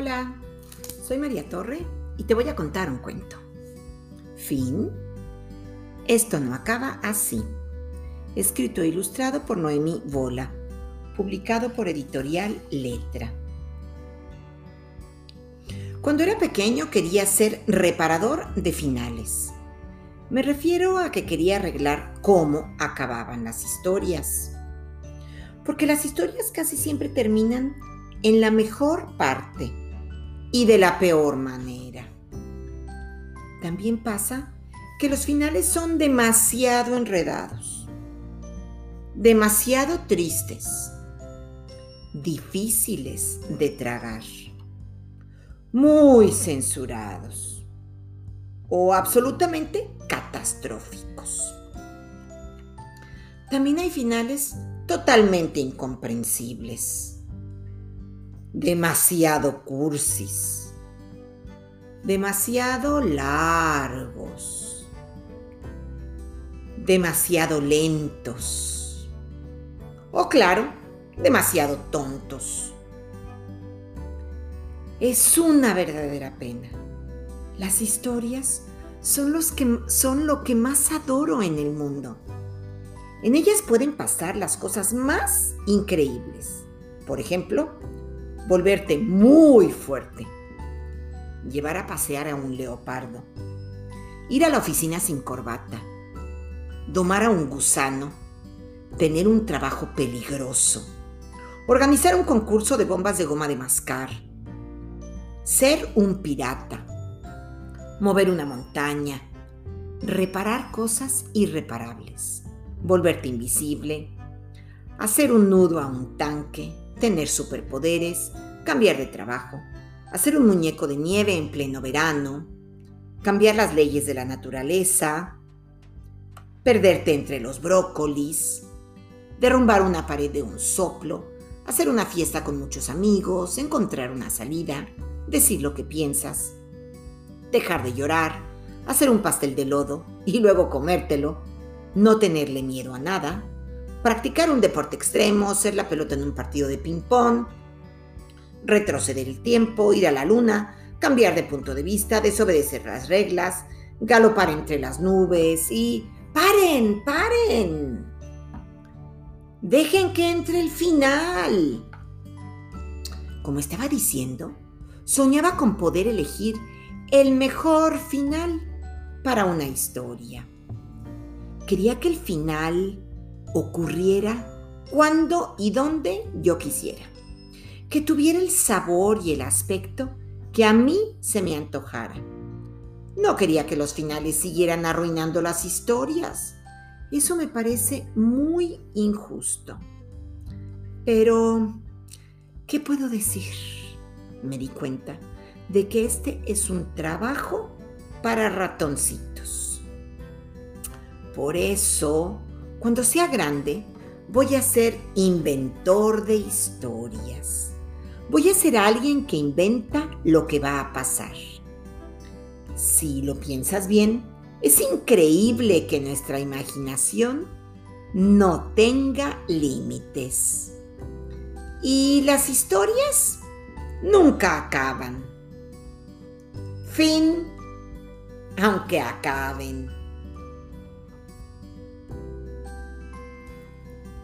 Hola, soy María Torre y te voy a contar un cuento. Fin. Esto no acaba así. Escrito e ilustrado por Noemí Bola. Publicado por Editorial Letra. Cuando era pequeño quería ser reparador de finales. Me refiero a que quería arreglar cómo acababan las historias. Porque las historias casi siempre terminan en la mejor parte y de la peor manera. También pasa que los finales son demasiado enredados, demasiado tristes, difíciles de tragar, muy censurados o absolutamente catastróficos. También hay finales totalmente incomprensibles, demasiado cursis, demasiado largos, demasiado lentos o claro, demasiado tontos. Es una verdadera pena las historias son, los que, son lo que más adoro en el mundo. En ellas pueden pasar las cosas más increíbles. Por ejemplo, volverte muy fuerte, llevar a pasear a un leopardo, ir a la oficina sin corbata, domar a un gusano, tener un trabajo peligroso, organizar un concurso de bombas de goma de mascar, ser un pirata, mover una montaña, reparar cosas irreparables, volverte invisible, hacer un nudo a un tanque, tener superpoderes, cambiar de trabajo, hacer un muñeco de nieve en pleno verano, cambiar las leyes de la naturaleza, perderte entre los brócolis, derrumbar una pared de un soplo, hacer una fiesta con muchos amigos, encontrar una salida, decir lo que piensas, dejar de llorar, hacer un pastel de lodo y luego comértelo, no tenerle miedo a nada, practicar un deporte extremo, ser la pelota en un partido de ping-pong, retroceder el tiempo, ir a la luna, cambiar de punto de vista, desobedecer las reglas, galopar entre las nubes y... ¡Paren! ¡Paren! Dejen que entre el final. Como estaba diciendo, soñaba con poder elegir el mejor final para una historia. Quería que el final ocurriera cuando y donde yo quisiera. Que tuviera el sabor y el aspecto que a mí se me antojara. No quería que los finales siguieran arruinando las historias. Eso me parece muy injusto. Pero, ¿qué puedo decir? Me di cuenta de que este es un trabajo para ratoncitos. Por eso, cuando sea grande, voy a ser inventor de historias. Voy a ser alguien que inventa lo que va a pasar. Si lo piensas bien, es increíble que nuestra imaginación no tenga límites. Y las historias nunca acaban fin, aunque acaben.